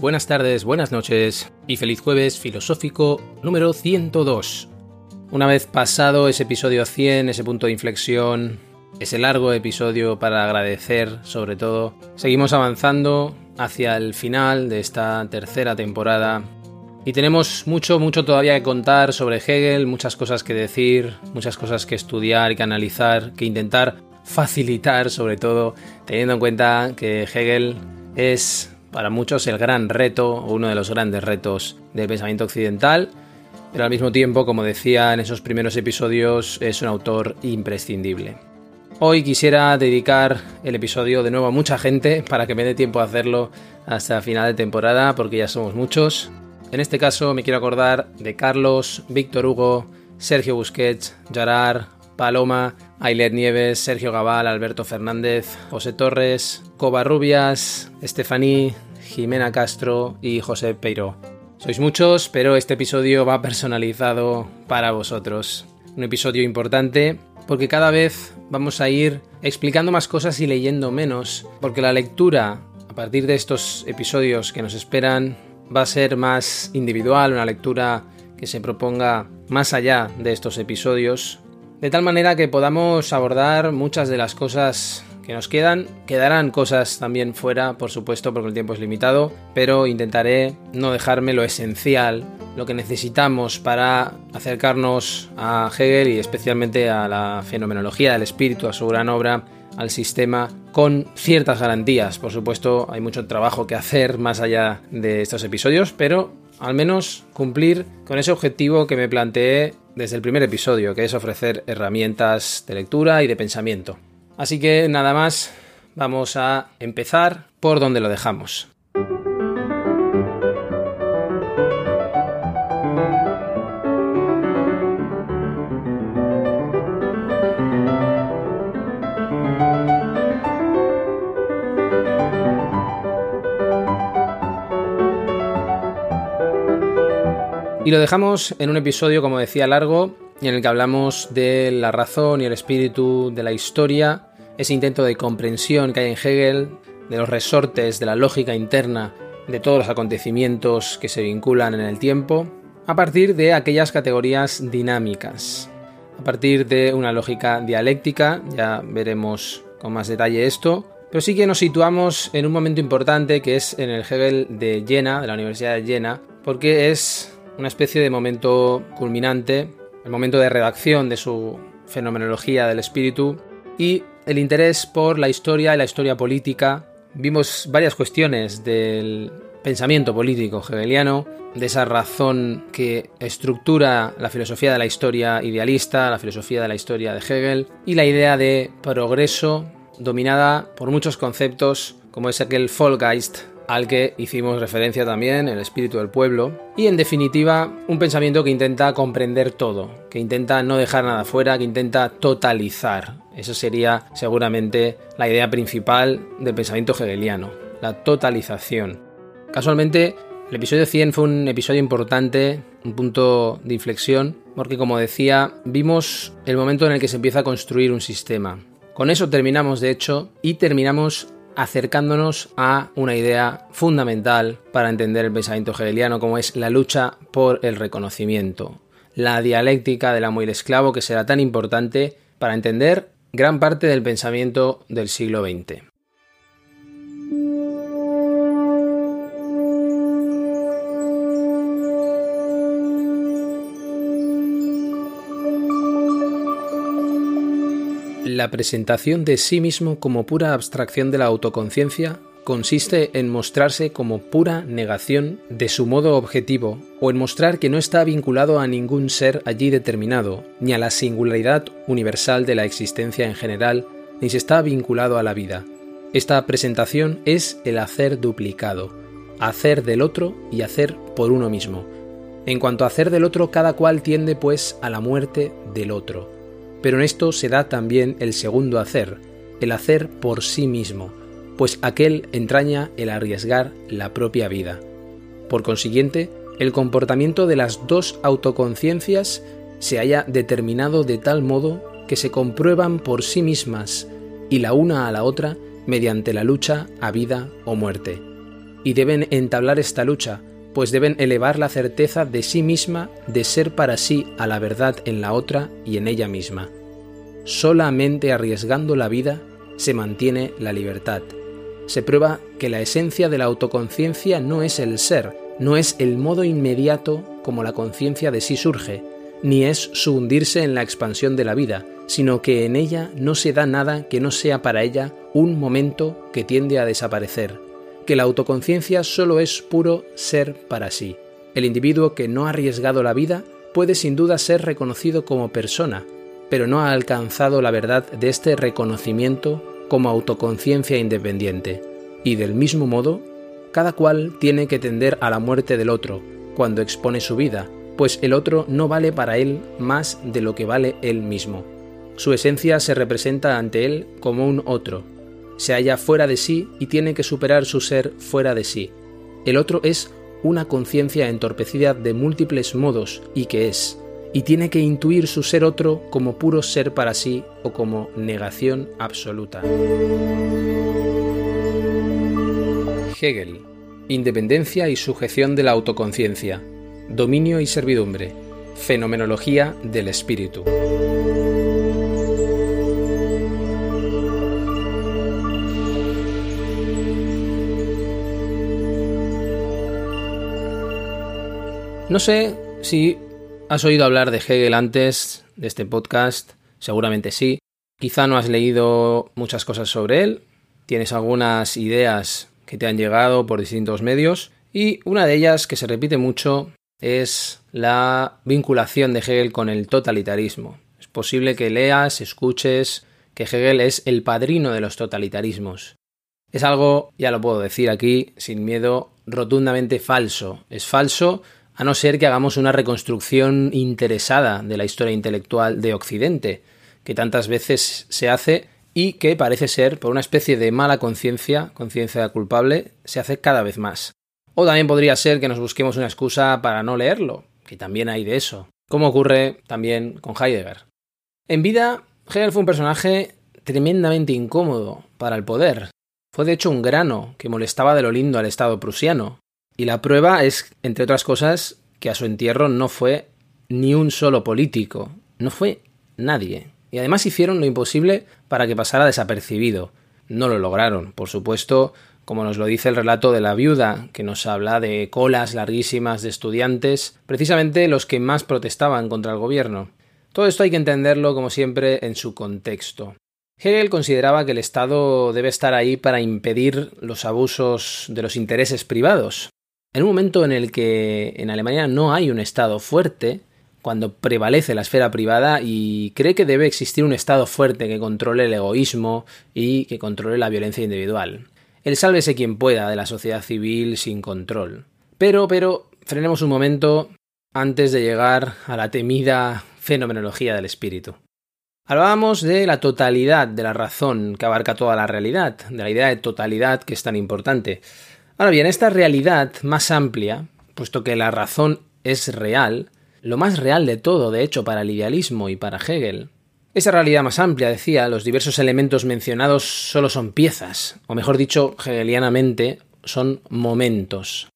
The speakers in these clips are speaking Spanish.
Buenas tardes, buenas noches y feliz jueves filosófico número 102. Una vez pasado ese episodio 100, ese punto de inflexión, ese largo episodio para agradecer sobre todo, seguimos avanzando hacia el final de esta tercera temporada y tenemos mucho, mucho todavía que contar sobre Hegel, muchas cosas que decir, muchas cosas que estudiar y que analizar, que intentar facilitar sobre todo, teniendo en cuenta que Hegel es para muchos el gran reto o uno de los grandes retos del pensamiento occidental, pero al mismo tiempo, como decía en esos primeros episodios, es un autor imprescindible. Hoy quisiera dedicar el episodio de nuevo a mucha gente para que me dé tiempo a hacerlo hasta final de temporada, porque ya somos muchos. En este caso me quiero acordar de Carlos, Víctor Hugo, Sergio Busquets, Gerard, Paloma, Ailet Nieves, Sergio Gabal, Alberto Fernández, José Torres, Covarrubias, Estefaní, Jimena Castro y José Peiro. Sois muchos, pero este episodio va personalizado para vosotros. Un episodio importante porque cada vez vamos a ir explicando más cosas y leyendo menos, porque la lectura a partir de estos episodios que nos esperan va a ser más individual, una lectura que se proponga más allá de estos episodios, de tal manera que podamos abordar muchas de las cosas que nos quedan. Quedarán cosas también fuera, por supuesto, porque el tiempo es limitado, pero intentaré no dejarme lo esencial, lo que necesitamos para acercarnos a Hegel y especialmente a la fenomenología del espíritu, a su gran obra, al sistema, con ciertas garantías. Por supuesto, hay mucho trabajo que hacer más allá de estos episodios, pero al menos cumplir con ese objetivo que me planteé desde el primer episodio, que es ofrecer herramientas de lectura y de pensamiento. Así que nada más, vamos a empezar por donde lo dejamos. Y lo dejamos en un episodio, como decía, largo, en el que hablamos de la razón y el espíritu de la historia, ese intento de comprensión que hay en Hegel, de los resortes de la lógica interna de todos los acontecimientos que se vinculan en el tiempo, a partir de aquellas categorías dinámicas, a partir de una lógica dialéctica, ya veremos con más detalle esto, pero sí que nos situamos en un momento importante que es en el Hegel de Jena, de la Universidad de Jena, porque es una especie de momento culminante, el momento de redacción de su fenomenología del espíritu y el interés por la historia y la historia política. Vimos varias cuestiones del pensamiento político hegeliano, de esa razón que estructura la filosofía de la historia idealista, la filosofía de la historia de Hegel, y la idea de progreso dominada por muchos conceptos como es aquel Vollgeist al que hicimos referencia también, el espíritu del pueblo, y en definitiva un pensamiento que intenta comprender todo, que intenta no dejar nada fuera, que intenta totalizar. Eso sería seguramente la idea principal del pensamiento hegeliano, la totalización. Casualmente, el episodio 100 fue un episodio importante, un punto de inflexión, porque como decía, vimos el momento en el que se empieza a construir un sistema. Con eso terminamos, de hecho, y terminamos acercándonos a una idea fundamental para entender el pensamiento hegeliano, como es la lucha por el reconocimiento, la dialéctica del amo y el esclavo, que será tan importante para entender gran parte del pensamiento del siglo XX. La presentación de sí mismo como pura abstracción de la autoconciencia consiste en mostrarse como pura negación de su modo objetivo o en mostrar que no está vinculado a ningún ser allí determinado, ni a la singularidad universal de la existencia en general, ni se está vinculado a la vida. Esta presentación es el hacer duplicado, hacer del otro y hacer por uno mismo. En cuanto a hacer del otro, cada cual tiende pues a la muerte del otro. Pero en esto se da también el segundo hacer, el hacer por sí mismo, pues aquel entraña el arriesgar la propia vida. Por consiguiente, el comportamiento de las dos autoconciencias se haya determinado de tal modo que se comprueban por sí mismas y la una a la otra mediante la lucha a vida o muerte. Y deben entablar esta lucha, pues deben elevar la certeza de sí misma de ser para sí a la verdad en la otra y en ella misma. Solamente arriesgando la vida se mantiene la libertad se prueba que la esencia de la autoconciencia no es el ser, no es el modo inmediato como la conciencia de sí surge, ni es su hundirse en la expansión de la vida, sino que en ella no se da nada que no sea para ella un momento que tiende a desaparecer, que la autoconciencia solo es puro ser para sí. El individuo que no ha arriesgado la vida puede sin duda ser reconocido como persona, pero no ha alcanzado la verdad de este reconocimiento como autoconciencia independiente, y del mismo modo, cada cual tiene que tender a la muerte del otro cuando expone su vida, pues el otro no vale para él más de lo que vale él mismo. Su esencia se representa ante él como un otro, se halla fuera de sí y tiene que superar su ser fuera de sí. El otro es una conciencia entorpecida de múltiples modos y que es, y tiene que intuir su ser otro como puro ser para sí o como negación absoluta. Hegel. Independencia y sujeción de la autoconciencia. Dominio y servidumbre. Fenomenología del espíritu. No sé si ¿Has oído hablar de Hegel antes de este podcast? Seguramente sí. Quizá no has leído muchas cosas sobre él, tienes algunas ideas que te han llegado por distintos medios y una de ellas que se repite mucho es la vinculación de Hegel con el totalitarismo. Es posible que leas, escuches que Hegel es el padrino de los totalitarismos. Es algo, ya lo puedo decir aquí, sin miedo, rotundamente falso. Es falso a no ser que hagamos una reconstrucción interesada de la historia intelectual de Occidente, que tantas veces se hace y que parece ser, por una especie de mala conciencia, conciencia culpable, se hace cada vez más. O también podría ser que nos busquemos una excusa para no leerlo, que también hay de eso, como ocurre también con Heidegger. En vida, Hegel fue un personaje tremendamente incómodo para el poder. Fue de hecho un grano que molestaba de lo lindo al Estado prusiano, y la prueba es, entre otras cosas, que a su entierro no fue ni un solo político, no fue nadie. Y además hicieron lo imposible para que pasara desapercibido. No lo lograron, por supuesto, como nos lo dice el relato de la viuda, que nos habla de colas larguísimas de estudiantes, precisamente los que más protestaban contra el gobierno. Todo esto hay que entenderlo, como siempre, en su contexto. Hegel consideraba que el Estado debe estar ahí para impedir los abusos de los intereses privados, en un momento en el que en Alemania no hay un Estado fuerte, cuando prevalece la esfera privada y cree que debe existir un Estado fuerte que controle el egoísmo y que controle la violencia individual. El sálvese quien pueda de la sociedad civil sin control. Pero, pero, frenemos un momento antes de llegar a la temida fenomenología del espíritu. Hablábamos de la totalidad de la razón que abarca toda la realidad, de la idea de totalidad que es tan importante. Ahora bien, esta realidad más amplia, puesto que la razón es real, lo más real de todo, de hecho, para el idealismo y para Hegel, esa realidad más amplia, decía, los diversos elementos mencionados solo son piezas, o mejor dicho, hegelianamente, son momentos.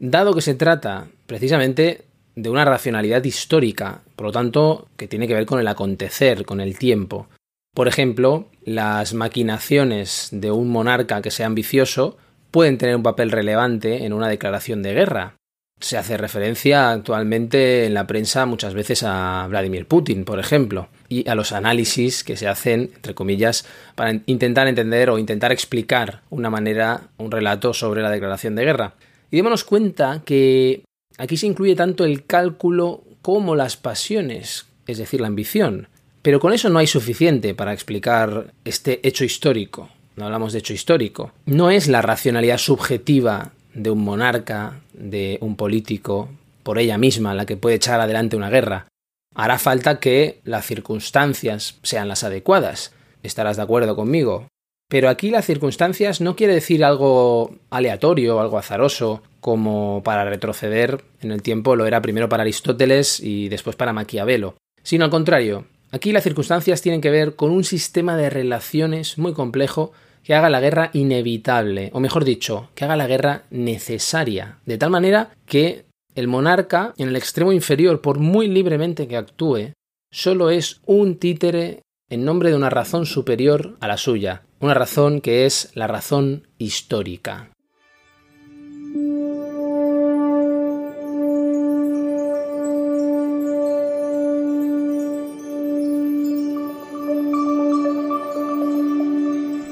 Dado que se trata precisamente de una racionalidad histórica, por lo tanto, que tiene que ver con el acontecer, con el tiempo. Por ejemplo, las maquinaciones de un monarca que sea ambicioso pueden tener un papel relevante en una declaración de guerra. Se hace referencia actualmente en la prensa muchas veces a Vladimir Putin, por ejemplo, y a los análisis que se hacen, entre comillas, para intentar entender o intentar explicar una manera, un relato sobre la declaración de guerra. Y démonos cuenta que aquí se incluye tanto el cálculo como las pasiones, es decir, la ambición. Pero con eso no hay suficiente para explicar este hecho histórico. No hablamos de hecho histórico. No es la racionalidad subjetiva de un monarca, de un político, por ella misma la que puede echar adelante una guerra. Hará falta que las circunstancias sean las adecuadas. Estarás de acuerdo conmigo. Pero aquí las circunstancias no quiere decir algo aleatorio, algo azaroso, como para retroceder en el tiempo lo era primero para Aristóteles y después para Maquiavelo, sino al contrario. Aquí las circunstancias tienen que ver con un sistema de relaciones muy complejo que haga la guerra inevitable, o mejor dicho, que haga la guerra necesaria, de tal manera que el monarca, en el extremo inferior, por muy libremente que actúe, solo es un títere en nombre de una razón superior a la suya, una razón que es la razón histórica.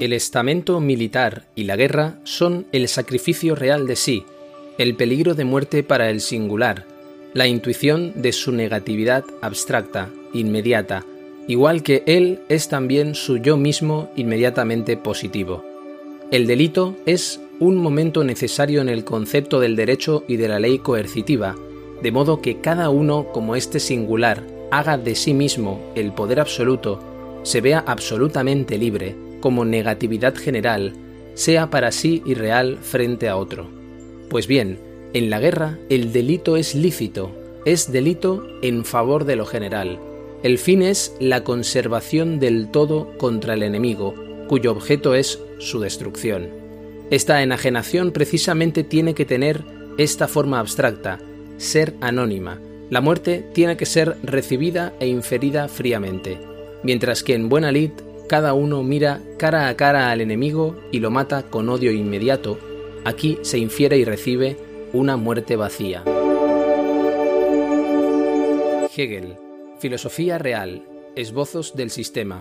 El estamento militar y la guerra son el sacrificio real de sí, el peligro de muerte para el singular, la intuición de su negatividad abstracta, inmediata, igual que él es también su yo mismo inmediatamente positivo. El delito es un momento necesario en el concepto del derecho y de la ley coercitiva, de modo que cada uno como este singular haga de sí mismo el poder absoluto, se vea absolutamente libre, como negatividad general, sea para sí irreal frente a otro. Pues bien, en la guerra el delito es lícito, es delito en favor de lo general. El fin es la conservación del todo contra el enemigo, cuyo objeto es su destrucción. Esta enajenación precisamente tiene que tener esta forma abstracta, ser anónima. La muerte tiene que ser recibida e inferida fríamente, mientras que en buena lid cada uno mira cara a cara al enemigo y lo mata con odio inmediato, aquí se infiere y recibe una muerte vacía. Hegel, Filosofía Real, Esbozos del Sistema.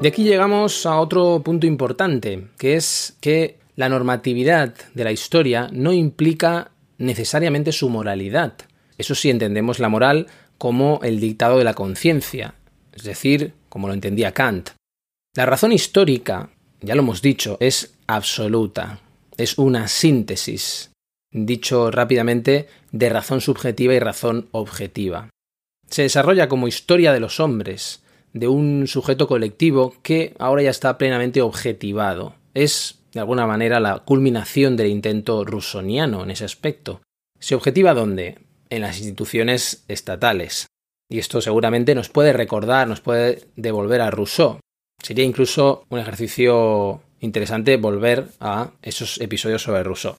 De aquí llegamos a otro punto importante, que es que la normatividad de la historia no implica necesariamente su moralidad. Eso sí entendemos la moral como el dictado de la conciencia, es decir, como lo entendía Kant. La razón histórica, ya lo hemos dicho, es absoluta, es una síntesis, dicho rápidamente, de razón subjetiva y razón objetiva. Se desarrolla como historia de los hombres, de un sujeto colectivo que ahora ya está plenamente objetivado. Es de alguna manera la culminación del intento rusoniano en ese aspecto. ¿Se objetiva dónde? En las instituciones estatales. Y esto seguramente nos puede recordar, nos puede devolver a Rousseau. Sería incluso un ejercicio interesante volver a esos episodios sobre Rousseau.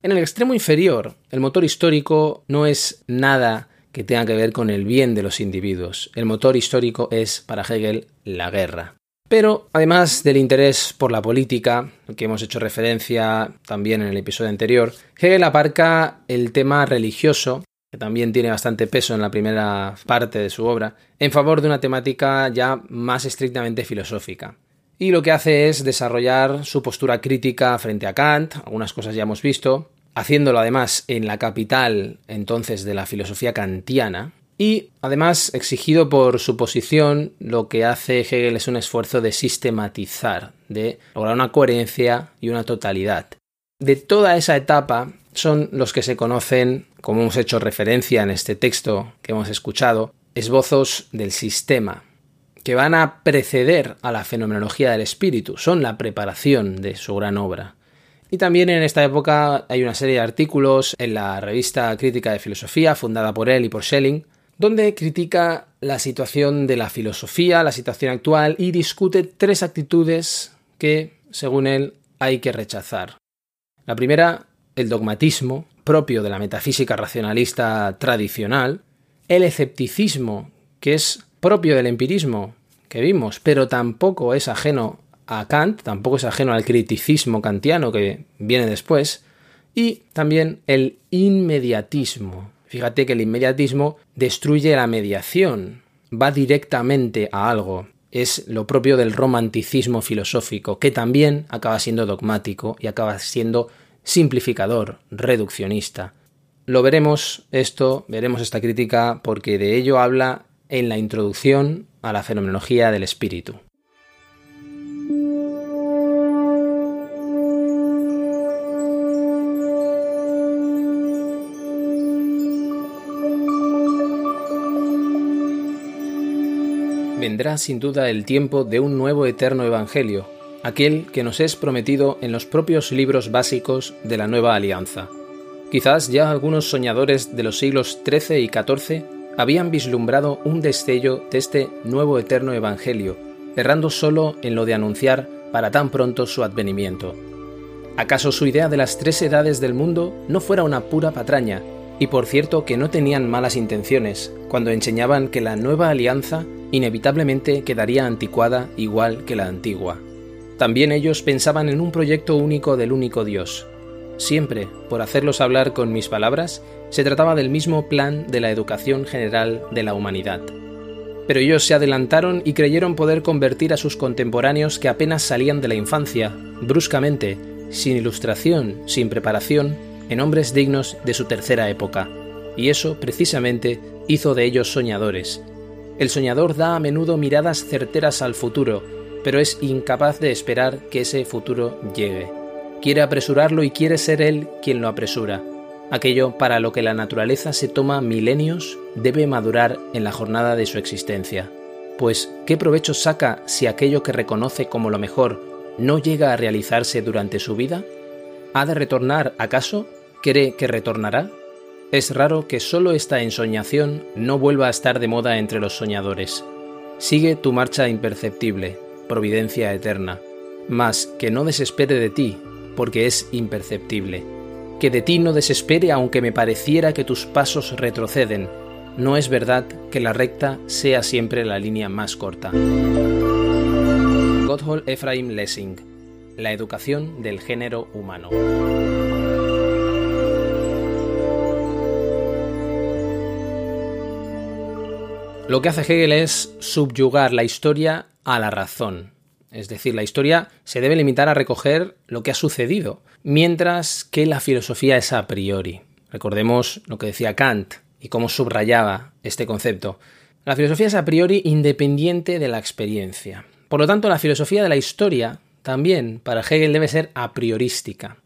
En el extremo inferior, el motor histórico no es nada que tenga que ver con el bien de los individuos. El motor histórico es, para Hegel, la guerra. Pero además del interés por la política, que hemos hecho referencia también en el episodio anterior, Hegel aparca el tema religioso, que también tiene bastante peso en la primera parte de su obra, en favor de una temática ya más estrictamente filosófica. Y lo que hace es desarrollar su postura crítica frente a Kant, algunas cosas ya hemos visto, haciéndolo además en la capital entonces de la filosofía kantiana, y además, exigido por su posición, lo que hace Hegel es un esfuerzo de sistematizar, de lograr una coherencia y una totalidad. De toda esa etapa son los que se conocen, como hemos hecho referencia en este texto que hemos escuchado, esbozos del sistema, que van a preceder a la fenomenología del espíritu, son la preparación de su gran obra. Y también en esta época hay una serie de artículos en la revista Crítica de Filosofía, fundada por él y por Schelling, donde critica la situación de la filosofía, la situación actual y discute tres actitudes que, según él, hay que rechazar. La primera, el dogmatismo, propio de la metafísica racionalista tradicional, el escepticismo, que es propio del empirismo que vimos, pero tampoco es ajeno a Kant, tampoco es ajeno al criticismo kantiano que viene después, y también el inmediatismo. Fíjate que el inmediatismo destruye la mediación, va directamente a algo. Es lo propio del romanticismo filosófico, que también acaba siendo dogmático y acaba siendo simplificador, reduccionista. Lo veremos esto, veremos esta crítica, porque de ello habla en la introducción a la fenomenología del espíritu. Vendrá sin duda el tiempo de un nuevo eterno Evangelio, aquel que nos es prometido en los propios libros básicos de la nueva alianza. Quizás ya algunos soñadores de los siglos XIII y XIV habían vislumbrado un destello de este nuevo eterno Evangelio, errando solo en lo de anunciar para tan pronto su advenimiento. ¿Acaso su idea de las tres edades del mundo no fuera una pura patraña, y por cierto que no tenían malas intenciones cuando enseñaban que la nueva alianza inevitablemente quedaría anticuada igual que la antigua? También ellos pensaban en un proyecto único del único Dios, Siempre, por hacerlos hablar con mis palabras, se trataba del mismo plan de la educación general de la humanidad. Pero ellos se adelantaron y creyeron poder convertir a sus contemporáneos que apenas salían de la infancia, bruscamente, sin ilustración, sin preparación, en hombres dignos de su tercera época. Y eso, precisamente, hizo de ellos soñadores. El soñador da a menudo miradas certeras al futuro, pero es incapaz de esperar que ese futuro llegue quiere apresurarlo y quiere ser él quien lo apresura. Aquello para lo que la naturaleza se toma milenios debe madurar en la jornada de su existencia. Pues, ¿qué provecho saca si aquello que reconoce como lo mejor no llega a realizarse durante su vida? ¿Ha de retornar acaso? ¿Cree que retornará? Es raro que solo esta ensoñación no vuelva a estar de moda entre los soñadores. Sigue tu marcha imperceptible, providencia eterna, mas que no desespere de ti, porque es imperceptible. Que de ti no desespere aunque me pareciera que tus pasos retroceden. No es verdad que la recta sea siempre la línea más corta. Gotthold Ephraim Lessing La educación del género humano. Lo que hace Hegel es subyugar la historia a la razón, es decir, la historia se debe limitar a recoger lo que ha sucedido, mientras que la filosofía es a priori. Recordemos lo que decía Kant y cómo subrayaba este concepto. La filosofía es a priori independiente de la experiencia. Por lo tanto, la filosofía de la historia también para Hegel debe ser a priorística,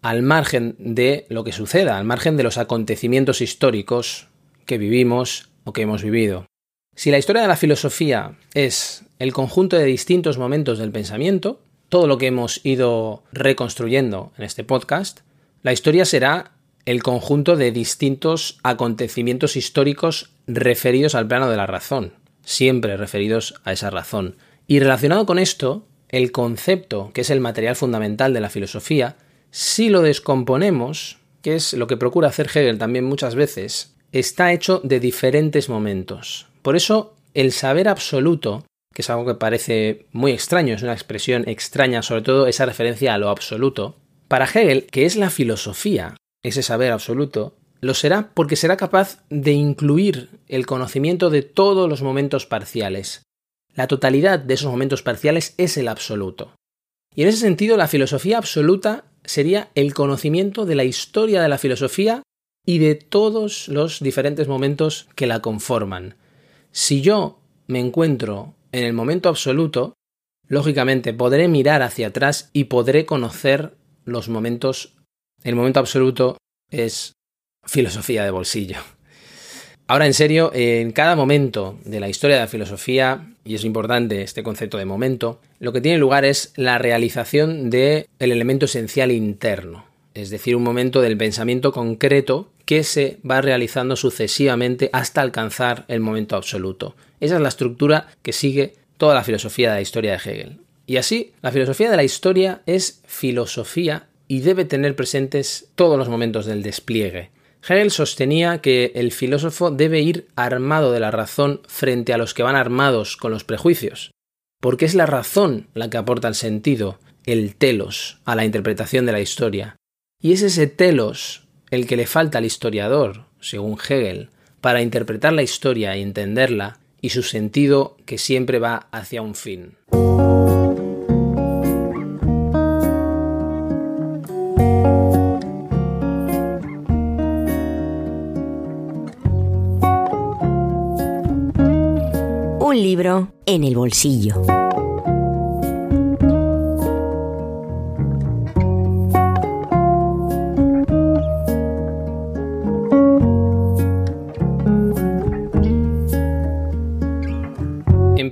al margen de lo que suceda, al margen de los acontecimientos históricos que vivimos o que hemos vivido. Si la historia de la filosofía es el conjunto de distintos momentos del pensamiento, todo lo que hemos ido reconstruyendo en este podcast, la historia será el conjunto de distintos acontecimientos históricos referidos al plano de la razón, siempre referidos a esa razón. Y relacionado con esto, el concepto, que es el material fundamental de la filosofía, si lo descomponemos, que es lo que procura hacer Hegel también muchas veces, está hecho de diferentes momentos. Por eso, el saber absoluto, que es algo que parece muy extraño, es una expresión extraña, sobre todo esa referencia a lo absoluto, para Hegel, que es la filosofía, ese saber absoluto, lo será porque será capaz de incluir el conocimiento de todos los momentos parciales. La totalidad de esos momentos parciales es el absoluto. Y en ese sentido, la filosofía absoluta sería el conocimiento de la historia de la filosofía y de todos los diferentes momentos que la conforman. Si yo me encuentro en el momento absoluto, lógicamente podré mirar hacia atrás y podré conocer los momentos. El momento absoluto es filosofía de bolsillo. Ahora, en serio, en cada momento de la historia de la filosofía, y es importante este concepto de momento, lo que tiene lugar es la realización del elemento esencial interno, es decir, un momento del pensamiento concreto que se va realizando sucesivamente hasta alcanzar el momento absoluto. Esa es la estructura que sigue toda la filosofía de la historia de Hegel. Y así, la filosofía de la historia es filosofía y debe tener presentes todos los momentos del despliegue. Hegel sostenía que el filósofo debe ir armado de la razón frente a los que van armados con los prejuicios. porque es la razón la que aporta el sentido, el telos, a la interpretación de la historia. Y es ese telos el que le falta al historiador, según Hegel, para interpretar la historia y entenderla, y su sentido que siempre va hacia un fin. Un libro en el bolsillo.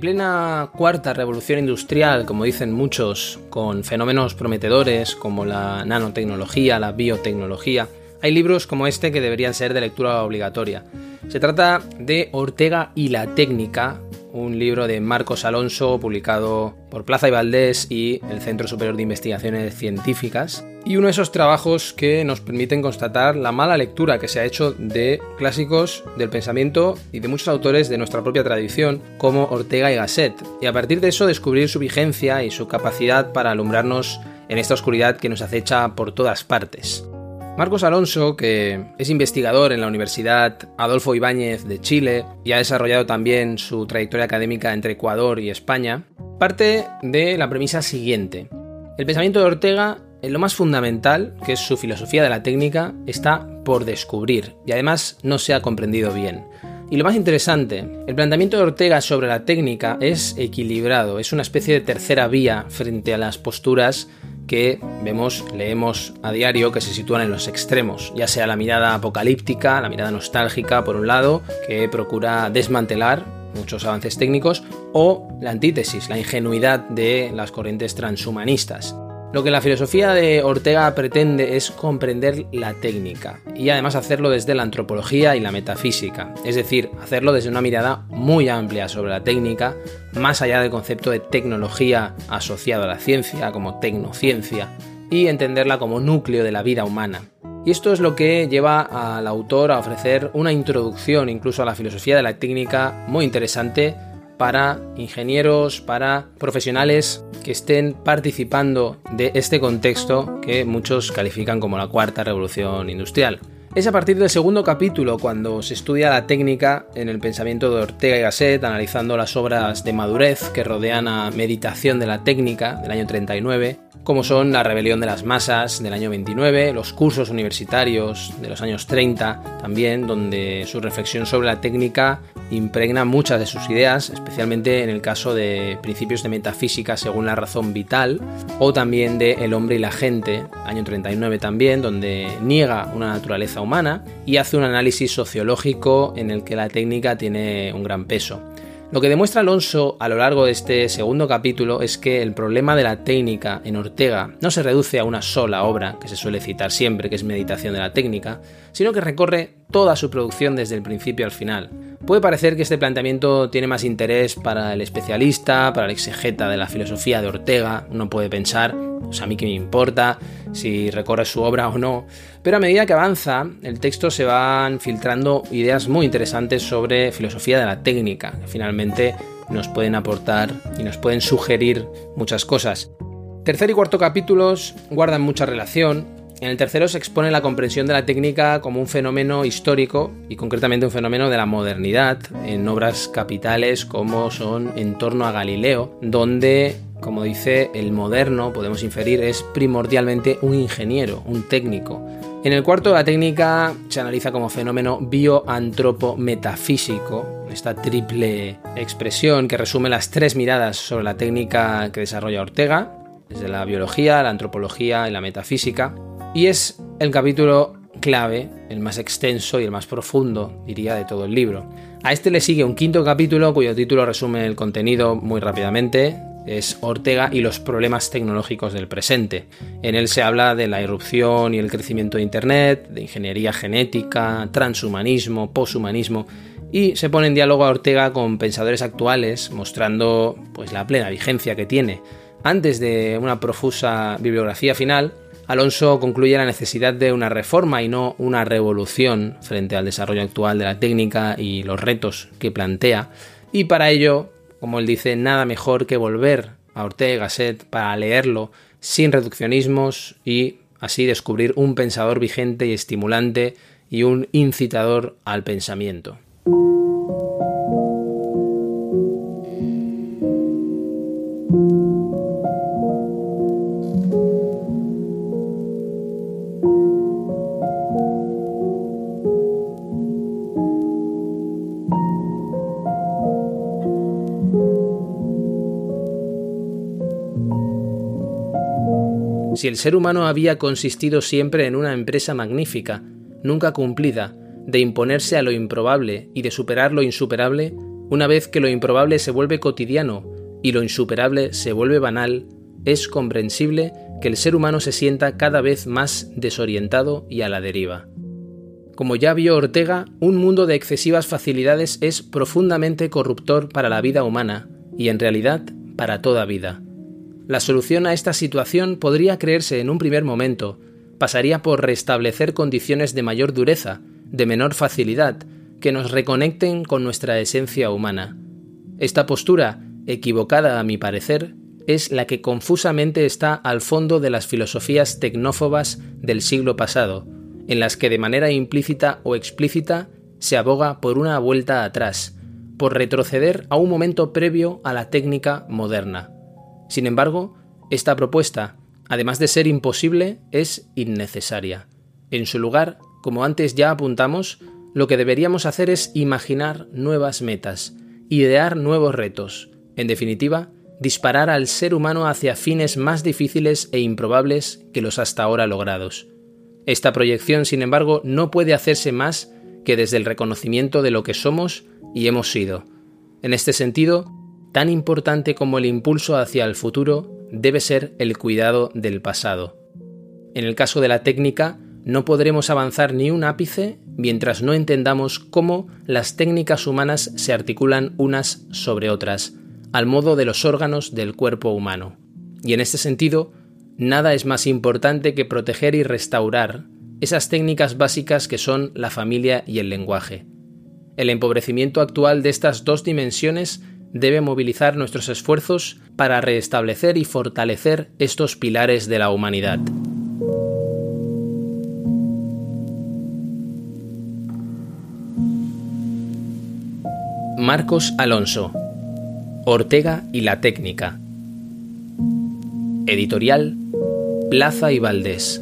plena cuarta revolución industrial, como dicen muchos, con fenómenos prometedores como la nanotecnología, la biotecnología, hay libros como este que deberían ser de lectura obligatoria. Se trata de Ortega y la técnica, un libro de Marcos Alonso publicado por Plaza y Valdés y el Centro Superior de Investigaciones Científicas, y uno de esos trabajos que nos permiten constatar la mala lectura que se ha hecho de clásicos del pensamiento y de muchos autores de nuestra propia tradición, como Ortega y Gasset, y a partir de eso descubrir su vigencia y su capacidad para alumbrarnos en esta oscuridad que nos acecha por todas partes. Marcos Alonso, que es investigador en la Universidad Adolfo Ibáñez de Chile y ha desarrollado también su trayectoria académica entre Ecuador y España, parte de la premisa siguiente. El pensamiento de Ortega, en lo más fundamental, que es su filosofía de la técnica, está por descubrir y además no se ha comprendido bien. Y lo más interesante, el planteamiento de Ortega sobre la técnica es equilibrado, es una especie de tercera vía frente a las posturas que vemos, leemos a diario que se sitúan en los extremos, ya sea la mirada apocalíptica, la mirada nostálgica por un lado, que procura desmantelar muchos avances técnicos, o la antítesis, la ingenuidad de las corrientes transhumanistas. Lo que la filosofía de Ortega pretende es comprender la técnica y además hacerlo desde la antropología y la metafísica, es decir, hacerlo desde una mirada muy amplia sobre la técnica, más allá del concepto de tecnología asociado a la ciencia como tecnociencia, y entenderla como núcleo de la vida humana. Y esto es lo que lleva al autor a ofrecer una introducción incluso a la filosofía de la técnica muy interesante para ingenieros, para profesionales que estén participando de este contexto que muchos califican como la cuarta revolución industrial. Es a partir del segundo capítulo cuando se estudia la técnica en el pensamiento de Ortega y Gasset, analizando las obras de madurez que rodean a Meditación de la técnica del año 39, como son La rebelión de las masas del año 29, los cursos universitarios de los años 30 también, donde su reflexión sobre la técnica impregna muchas de sus ideas, especialmente en el caso de principios de metafísica según la razón vital, o también de El hombre y la gente, año 39 también, donde niega una naturaleza humana y hace un análisis sociológico en el que la técnica tiene un gran peso. Lo que demuestra Alonso a lo largo de este segundo capítulo es que el problema de la técnica en Ortega no se reduce a una sola obra, que se suele citar siempre, que es Meditación de la técnica, sino que recorre toda su producción desde el principio al final. Puede parecer que este planteamiento tiene más interés para el especialista, para el exegeta de la filosofía de Ortega, uno puede pensar, pues a mí que me importa si recorre su obra o no, pero a medida que avanza, el texto se van filtrando ideas muy interesantes sobre filosofía de la técnica, finalmente nos pueden aportar y nos pueden sugerir muchas cosas. Tercer y cuarto capítulos guardan mucha relación, en el tercero se expone la comprensión de la técnica como un fenómeno histórico y concretamente un fenómeno de la modernidad en obras capitales como son En torno a Galileo, donde, como dice el moderno, podemos inferir, es primordialmente un ingeniero, un técnico. En el cuarto, la técnica se analiza como fenómeno bioantropo-metafísico, esta triple expresión que resume las tres miradas sobre la técnica que desarrolla Ortega, desde la biología, la antropología y la metafísica, y es el capítulo clave, el más extenso y el más profundo, diría, de todo el libro. A este le sigue un quinto capítulo cuyo título resume el contenido muy rápidamente. Es Ortega y los problemas tecnológicos del presente. En él se habla de la irrupción y el crecimiento de Internet, de ingeniería genética, transhumanismo, poshumanismo, y se pone en diálogo a Ortega con pensadores actuales, mostrando pues, la plena vigencia que tiene. Antes de una profusa bibliografía final, Alonso concluye la necesidad de una reforma y no una revolución frente al desarrollo actual de la técnica y los retos que plantea, y para ello como él dice, nada mejor que volver a Ortega y Gasset para leerlo sin reduccionismos y así descubrir un pensador vigente y estimulante y un incitador al pensamiento. Si el ser humano había consistido siempre en una empresa magnífica, nunca cumplida, de imponerse a lo improbable y de superar lo insuperable, una vez que lo improbable se vuelve cotidiano y lo insuperable se vuelve banal, es comprensible que el ser humano se sienta cada vez más desorientado y a la deriva. Como ya vio Ortega, un mundo de excesivas facilidades es profundamente corruptor para la vida humana y en realidad para toda vida. La solución a esta situación podría creerse en un primer momento, pasaría por restablecer condiciones de mayor dureza, de menor facilidad, que nos reconecten con nuestra esencia humana. Esta postura, equivocada a mi parecer, es la que confusamente está al fondo de las filosofías tecnófobas del siglo pasado, en las que de manera implícita o explícita se aboga por una vuelta atrás, por retroceder a un momento previo a la técnica moderna. Sin embargo, esta propuesta, además de ser imposible, es innecesaria. En su lugar, como antes ya apuntamos, lo que deberíamos hacer es imaginar nuevas metas, idear nuevos retos, en definitiva, disparar al ser humano hacia fines más difíciles e improbables que los hasta ahora logrados. Esta proyección, sin embargo, no puede hacerse más que desde el reconocimiento de lo que somos y hemos sido. En este sentido, tan importante como el impulso hacia el futuro debe ser el cuidado del pasado. En el caso de la técnica, no podremos avanzar ni un ápice mientras no entendamos cómo las técnicas humanas se articulan unas sobre otras, al modo de los órganos del cuerpo humano. Y en este sentido, nada es más importante que proteger y restaurar esas técnicas básicas que son la familia y el lenguaje. El empobrecimiento actual de estas dos dimensiones debe movilizar nuestros esfuerzos para restablecer y fortalecer estos pilares de la humanidad. Marcos Alonso Ortega y la técnica Editorial Plaza y Valdés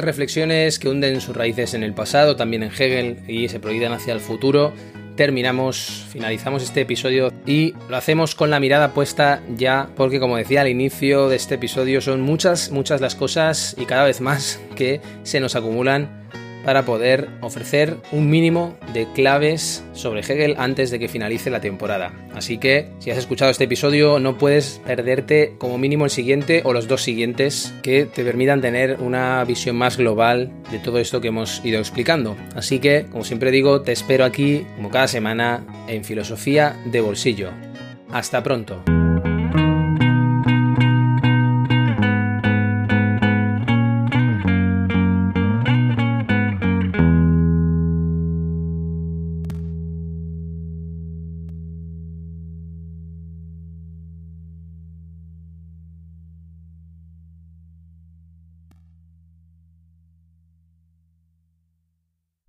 Reflexiones que hunden sus raíces en el pasado, también en Hegel, y se proyectan hacia el futuro, terminamos, finalizamos este episodio y lo hacemos con la mirada puesta ya, porque como decía al inicio de este episodio, son muchas, muchas las cosas y cada vez más que se nos acumulan para poder ofrecer un mínimo de claves sobre Hegel antes de que finalice la temporada. Así que si has escuchado este episodio no puedes perderte como mínimo el siguiente o los dos siguientes que te permitan tener una visión más global de todo esto que hemos ido explicando. Así que, como siempre digo, te espero aquí como cada semana en Filosofía de Bolsillo. Hasta pronto.